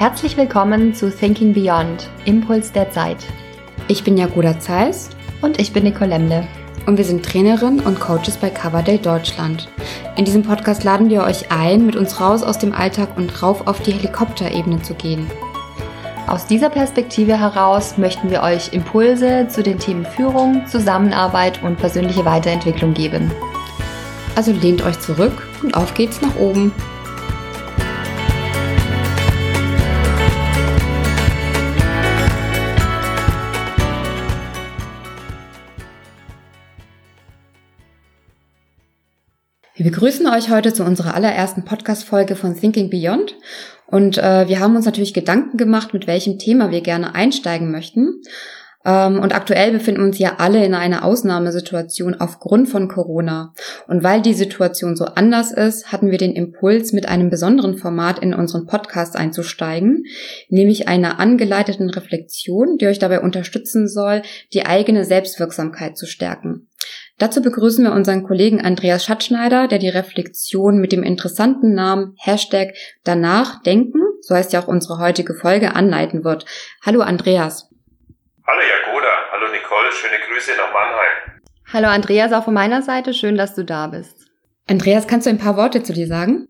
Herzlich willkommen zu Thinking Beyond, Impuls der Zeit. Ich bin Jagoda Zeiss und ich bin Nicole Lemle. Und wir sind Trainerin und Coaches bei Coverdale Deutschland. In diesem Podcast laden wir euch ein, mit uns raus aus dem Alltag und rauf auf die Helikopterebene zu gehen. Aus dieser Perspektive heraus möchten wir euch Impulse zu den Themen Führung, Zusammenarbeit und persönliche Weiterentwicklung geben. Also lehnt euch zurück und auf geht's nach oben. Wir begrüßen euch heute zu unserer allerersten Podcast-Folge von Thinking Beyond. Und äh, wir haben uns natürlich Gedanken gemacht, mit welchem Thema wir gerne einsteigen möchten. Ähm, und aktuell befinden uns ja alle in einer Ausnahmesituation aufgrund von Corona. Und weil die Situation so anders ist, hatten wir den Impuls, mit einem besonderen Format in unseren Podcast einzusteigen, nämlich einer angeleiteten Reflexion, die euch dabei unterstützen soll, die eigene Selbstwirksamkeit zu stärken. Dazu begrüßen wir unseren Kollegen Andreas Schatzschneider, der die Reflexion mit dem interessanten Namen Hashtag Danach denken, so heißt ja auch unsere heutige Folge, anleiten wird. Hallo Andreas. Hallo Jagoda, hallo Nicole, schöne Grüße nach Mannheim. Hallo Andreas, auch von meiner Seite, schön, dass du da bist. Andreas, kannst du ein paar Worte zu dir sagen?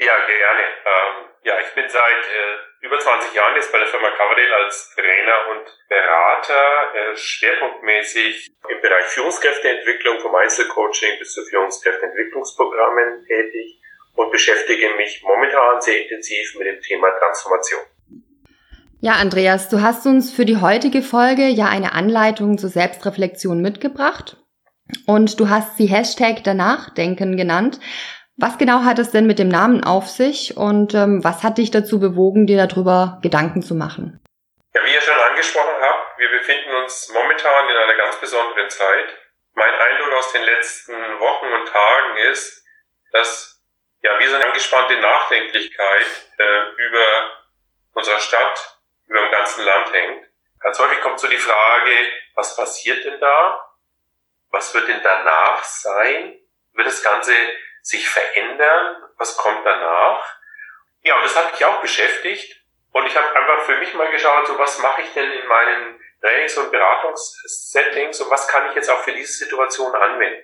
Ja, gerne. Ähm, ja, ich bin seit äh, über 20 Jahren jetzt bei der Firma Coverdale als Trainer und Berater, äh, schwerpunktmäßig im Bereich Führungskräfteentwicklung, vom Einzelcoaching bis zu Führungskräfteentwicklungsprogrammen tätig und beschäftige mich momentan sehr intensiv mit dem Thema Transformation. Ja, Andreas, du hast uns für die heutige Folge ja eine Anleitung zur Selbstreflexion mitgebracht und du hast sie Hashtag danach denken genannt. Was genau hat es denn mit dem Namen auf sich und ähm, was hat dich dazu bewogen, dir darüber Gedanken zu machen? Ja, wie ihr schon angesprochen habt, wir befinden uns momentan in einer ganz besonderen Zeit. Mein Eindruck aus den letzten Wochen und Tagen ist, dass ja wie so eine angespannte Nachdenklichkeit äh, über unserer Stadt, über dem ganzen Land hängt. Ganz häufig kommt so die Frage, was passiert denn da? Was wird denn danach sein? Wird das Ganze sich verändern? Was kommt danach? Ja, und das hat mich auch beschäftigt. Und ich habe einfach für mich mal geschaut, so was mache ich denn in meinen Trainings- und Beratungssettings und was kann ich jetzt auch für diese Situation anwenden?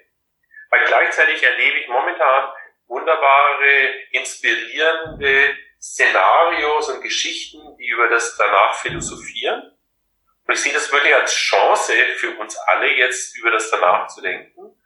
Weil gleichzeitig erlebe ich momentan wunderbare, inspirierende Szenarios und Geschichten, die über das danach philosophieren. Und ich sehe das wirklich als Chance für uns alle jetzt über das danach zu denken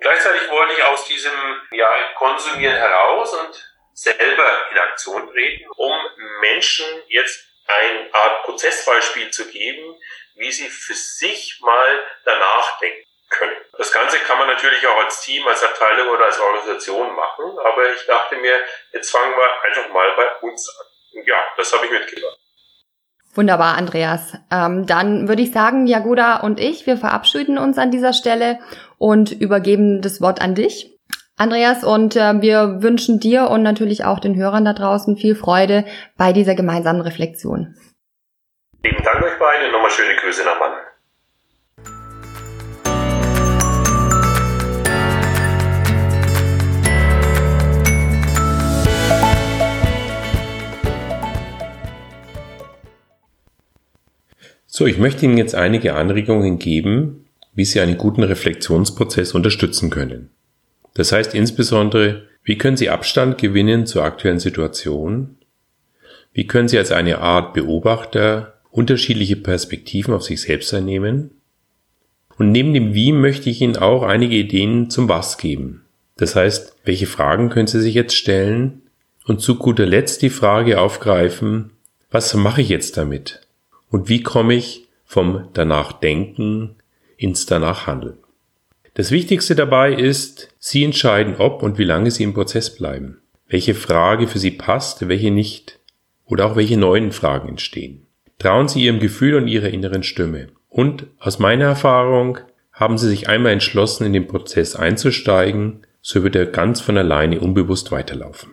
gleichzeitig wollte ich aus diesem ja, Konsumieren heraus und selber in Aktion treten, um Menschen jetzt eine Art Prozessbeispiel zu geben, wie sie für sich mal danach denken können. Das Ganze kann man natürlich auch als Team, als Abteilung oder als Organisation machen, aber ich dachte mir, jetzt fangen wir einfach mal bei uns an. Und ja, das habe ich mitgebracht. Wunderbar, Andreas. Ähm, dann würde ich sagen, Jagoda und ich, wir verabschieden uns an dieser Stelle und übergeben das Wort an dich. Andreas, und äh, wir wünschen dir und natürlich auch den Hörern da draußen viel Freude bei dieser gemeinsamen Reflexion. Lieben Dank euch beiden und nochmal schöne Grüße nach Mannheim. So, ich möchte Ihnen jetzt einige Anregungen geben, wie Sie einen guten Reflexionsprozess unterstützen können. Das heißt insbesondere, wie können Sie Abstand gewinnen zur aktuellen Situation? Wie können Sie als eine Art Beobachter unterschiedliche Perspektiven auf sich selbst einnehmen? Und neben dem Wie möchte ich Ihnen auch einige Ideen zum Was geben. Das heißt, welche Fragen können Sie sich jetzt stellen? Und zu guter Letzt die Frage aufgreifen, was mache ich jetzt damit? Und wie komme ich vom danach denken ins danach handeln. Das Wichtigste dabei ist, Sie entscheiden, ob und wie lange Sie im Prozess bleiben, welche Frage für Sie passt, welche nicht oder auch welche neuen Fragen entstehen. Trauen Sie Ihrem Gefühl und Ihrer inneren Stimme. Und aus meiner Erfahrung haben Sie sich einmal entschlossen, in den Prozess einzusteigen, so wird er ganz von alleine unbewusst weiterlaufen.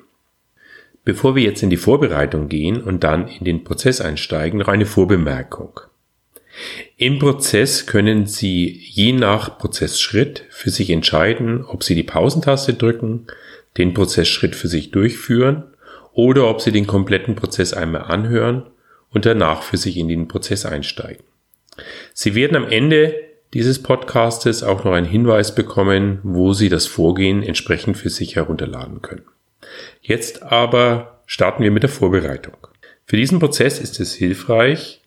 Bevor wir jetzt in die Vorbereitung gehen und dann in den Prozess einsteigen, noch eine Vorbemerkung. Im Prozess können Sie je nach Prozessschritt für sich entscheiden, ob Sie die Pausentaste drücken, den Prozessschritt für sich durchführen oder ob Sie den kompletten Prozess einmal anhören und danach für sich in den Prozess einsteigen. Sie werden am Ende dieses Podcastes auch noch einen Hinweis bekommen, wo Sie das Vorgehen entsprechend für sich herunterladen können. Jetzt aber starten wir mit der Vorbereitung. Für diesen Prozess ist es hilfreich,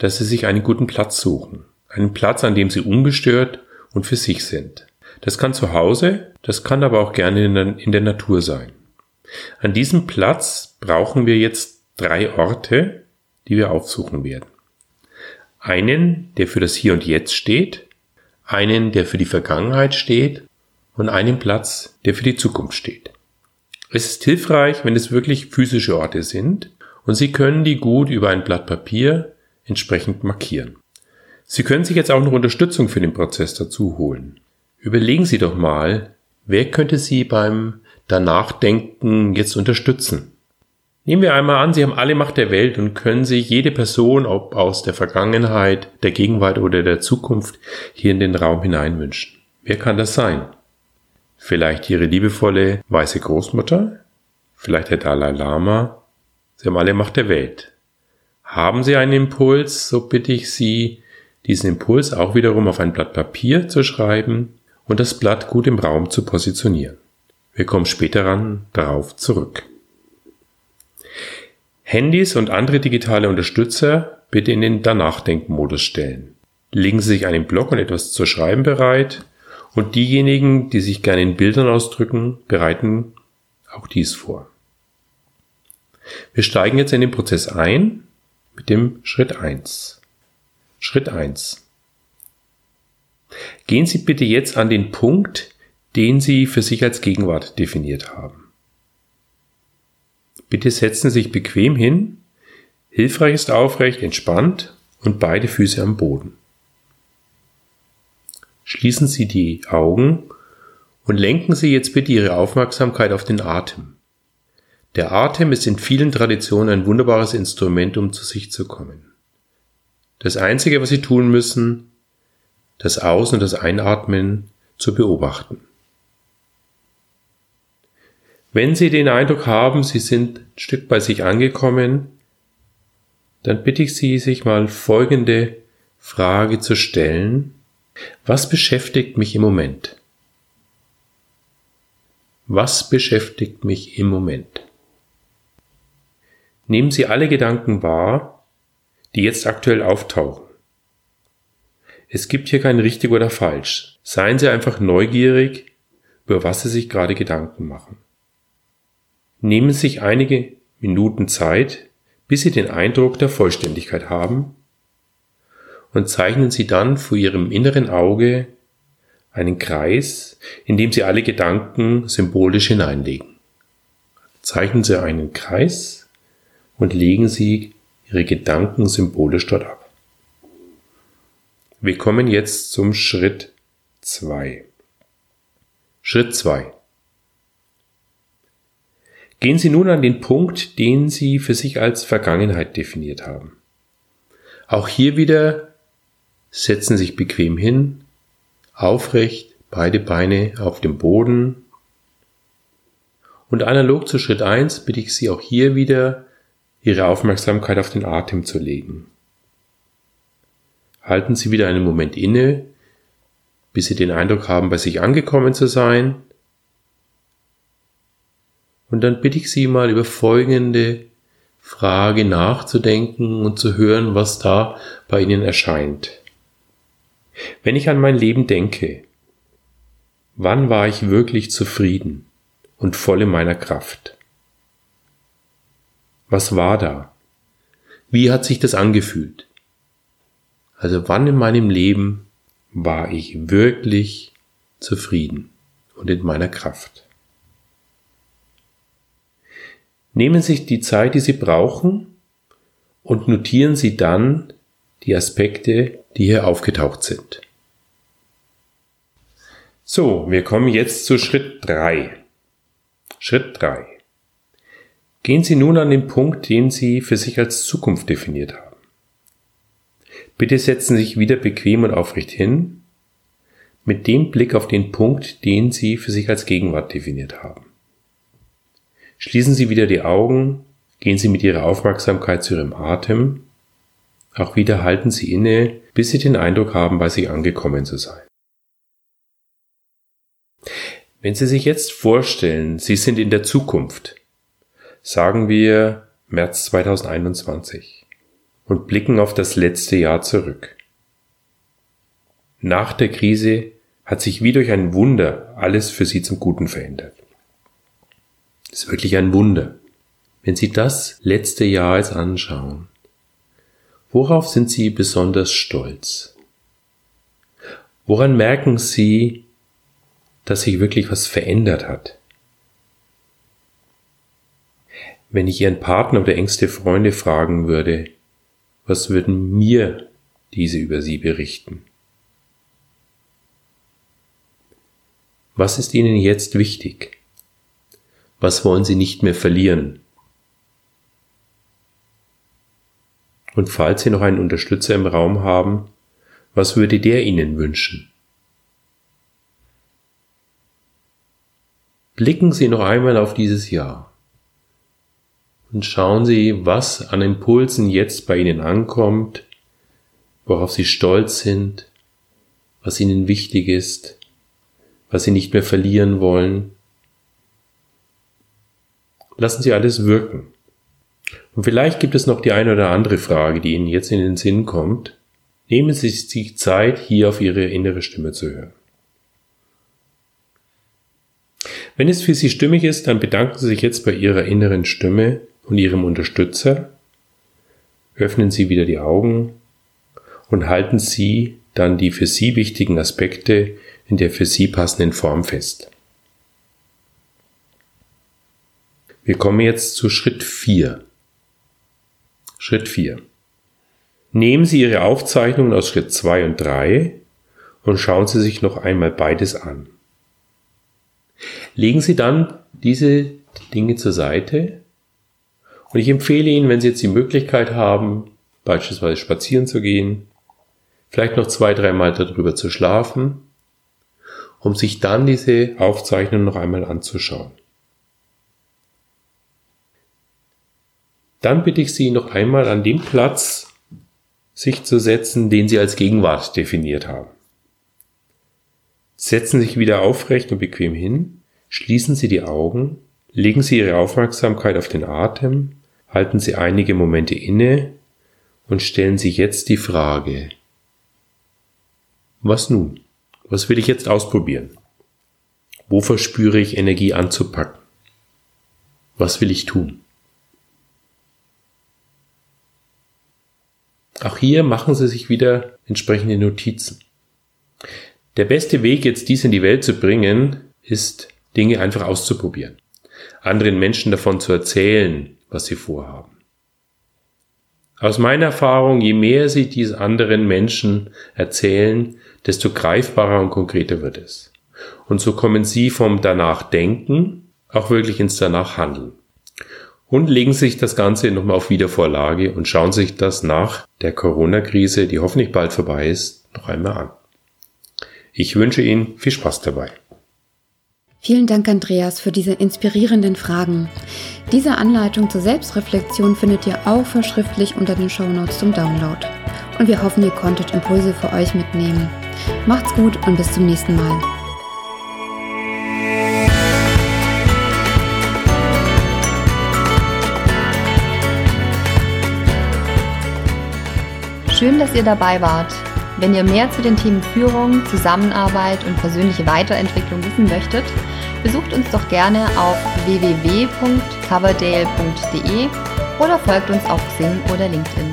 dass Sie sich einen guten Platz suchen. Einen Platz, an dem Sie ungestört und für sich sind. Das kann zu Hause, das kann aber auch gerne in der, Natur sein. An diesem Platz brauchen wir jetzt drei Orte, die wir aufsuchen werden. Einen, der für das Hier und Jetzt steht, einen, der für die Vergangenheit steht und einen Platz, der für die Zukunft steht. Es ist hilfreich, wenn es wirklich physische Orte sind und Sie können die gut über ein Blatt Papier entsprechend markieren. Sie können sich jetzt auch noch Unterstützung für den Prozess dazu holen. Überlegen Sie doch mal, wer könnte Sie beim Danachdenken jetzt unterstützen? Nehmen wir einmal an, Sie haben alle Macht der Welt und können sich jede Person, ob aus der Vergangenheit, der Gegenwart oder der Zukunft, hier in den Raum hineinwünschen. Wer kann das sein? Vielleicht Ihre liebevolle weiße Großmutter? Vielleicht der Dalai Lama? Sie haben alle Macht der Welt. Haben Sie einen Impuls, so bitte ich Sie, diesen Impuls auch wiederum auf ein Blatt Papier zu schreiben und das Blatt gut im Raum zu positionieren. Wir kommen später ran darauf zurück. Handys und andere digitale Unterstützer bitte in den Danachdenkmodus stellen. Legen Sie sich einen Block und etwas zu schreiben bereit und diejenigen, die sich gerne in Bildern ausdrücken, bereiten auch dies vor. Wir steigen jetzt in den Prozess ein mit dem Schritt 1. Schritt 1. Gehen Sie bitte jetzt an den Punkt, den Sie für sich als Gegenwart definiert haben. Bitte setzen Sie sich bequem hin. Hilfreich ist aufrecht, entspannt und beide Füße am Boden. Schließen Sie die Augen und lenken Sie jetzt bitte Ihre Aufmerksamkeit auf den Atem. Der Atem ist in vielen Traditionen ein wunderbares Instrument, um zu sich zu kommen. Das Einzige, was Sie tun müssen, das Aus- und das Einatmen zu beobachten. Wenn Sie den Eindruck haben, Sie sind ein Stück bei sich angekommen, dann bitte ich Sie, sich mal folgende Frage zu stellen. Was beschäftigt mich im Moment? Was beschäftigt mich im Moment? Nehmen Sie alle Gedanken wahr, die jetzt aktuell auftauchen. Es gibt hier kein richtig oder falsch. Seien Sie einfach neugierig, über was Sie sich gerade Gedanken machen. Nehmen Sie sich einige Minuten Zeit, bis Sie den Eindruck der Vollständigkeit haben und zeichnen Sie dann vor Ihrem inneren Auge einen Kreis, in dem Sie alle Gedanken symbolisch hineinlegen. Zeichnen Sie einen Kreis und legen Sie Ihre Gedanken symbolisch dort ab. Wir kommen jetzt zum Schritt 2. Schritt 2. Gehen Sie nun an den Punkt, den Sie für sich als Vergangenheit definiert haben. Auch hier wieder setzen Sie sich bequem hin, aufrecht, beide Beine auf dem Boden. Und analog zu Schritt 1 bitte ich Sie auch hier wieder, Ihre Aufmerksamkeit auf den Atem zu legen. Halten Sie wieder einen Moment inne, bis Sie den Eindruck haben, bei sich angekommen zu sein und dann bitte ich Sie mal über folgende Frage nachzudenken und zu hören, was da bei Ihnen erscheint. Wenn ich an mein Leben denke, wann war ich wirklich zufrieden und voll in meiner Kraft? Was war da? Wie hat sich das angefühlt? Also wann in meinem Leben war ich wirklich zufrieden und in meiner Kraft? Nehmen Sie sich die Zeit, die Sie brauchen und notieren Sie dann die Aspekte, die hier aufgetaucht sind. So, wir kommen jetzt zu Schritt 3. Schritt 3. Gehen Sie nun an den Punkt, den Sie für sich als Zukunft definiert haben. Bitte setzen Sie sich wieder bequem und aufrecht hin, mit dem Blick auf den Punkt, den Sie für sich als Gegenwart definiert haben. Schließen Sie wieder die Augen, gehen Sie mit Ihrer Aufmerksamkeit zu Ihrem Atem. Auch wieder halten Sie inne, bis Sie den Eindruck haben, bei sich angekommen zu sein. Wenn Sie sich jetzt vorstellen, Sie sind in der Zukunft, sagen wir März 2021, und blicken auf das letzte Jahr zurück. Nach der Krise hat sich wie durch ein Wunder alles für Sie zum Guten verändert. Das ist wirklich ein Wunder. Wenn Sie das letzte Jahr jetzt anschauen, worauf sind Sie besonders stolz? Woran merken Sie, dass sich wirklich was verändert hat? Wenn ich Ihren Partner oder engste Freunde fragen würde, was würden mir diese über Sie berichten? Was ist Ihnen jetzt wichtig? Was wollen Sie nicht mehr verlieren? Und falls Sie noch einen Unterstützer im Raum haben, was würde der Ihnen wünschen? Blicken Sie noch einmal auf dieses Jahr und schauen Sie, was an Impulsen jetzt bei Ihnen ankommt, worauf Sie stolz sind, was Ihnen wichtig ist, was Sie nicht mehr verlieren wollen. Lassen Sie alles wirken. Und vielleicht gibt es noch die eine oder andere Frage, die Ihnen jetzt in den Sinn kommt. Nehmen Sie sich Zeit, hier auf Ihre innere Stimme zu hören. Wenn es für Sie stimmig ist, dann bedanken Sie sich jetzt bei Ihrer inneren Stimme und Ihrem Unterstützer. Öffnen Sie wieder die Augen und halten Sie dann die für Sie wichtigen Aspekte in der für Sie passenden Form fest. Wir kommen jetzt zu Schritt 4. Schritt 4. Nehmen Sie Ihre Aufzeichnungen aus Schritt 2 und 3 und schauen Sie sich noch einmal beides an. Legen Sie dann diese Dinge zur Seite und ich empfehle Ihnen, wenn Sie jetzt die Möglichkeit haben, beispielsweise spazieren zu gehen, vielleicht noch zwei, dreimal darüber zu schlafen, um sich dann diese Aufzeichnung noch einmal anzuschauen. Dann bitte ich Sie noch einmal an dem Platz sich zu setzen, den Sie als Gegenwart definiert haben. Setzen Sie sich wieder aufrecht und bequem hin, schließen Sie die Augen, legen Sie Ihre Aufmerksamkeit auf den Atem, halten Sie einige Momente inne und stellen Sie jetzt die Frage, was nun? Was will ich jetzt ausprobieren? Wo verspüre ich Energie anzupacken? Was will ich tun? Auch hier machen Sie sich wieder entsprechende Notizen. Der beste Weg, jetzt dies in die Welt zu bringen, ist, Dinge einfach auszuprobieren. Anderen Menschen davon zu erzählen, was sie vorhaben. Aus meiner Erfahrung, je mehr Sie dies anderen Menschen erzählen, desto greifbarer und konkreter wird es. Und so kommen Sie vom danach denken auch wirklich ins danach handeln und legen sich das Ganze nochmal auf Wiedervorlage und schauen sich das nach der Corona-Krise, die hoffentlich bald vorbei ist, noch einmal an. Ich wünsche Ihnen viel Spaß dabei. Vielen Dank, Andreas, für diese inspirierenden Fragen. Diese Anleitung zur Selbstreflexion findet ihr auch verschriftlich unter den Shownotes zum Download. Und wir hoffen, ihr konntet Impulse für euch mitnehmen. Macht's gut und bis zum nächsten Mal. Schön, dass ihr dabei wart. Wenn ihr mehr zu den Themen Führung, Zusammenarbeit und persönliche Weiterentwicklung wissen möchtet, besucht uns doch gerne auf www.coverdale.de oder folgt uns auf Xing oder LinkedIn.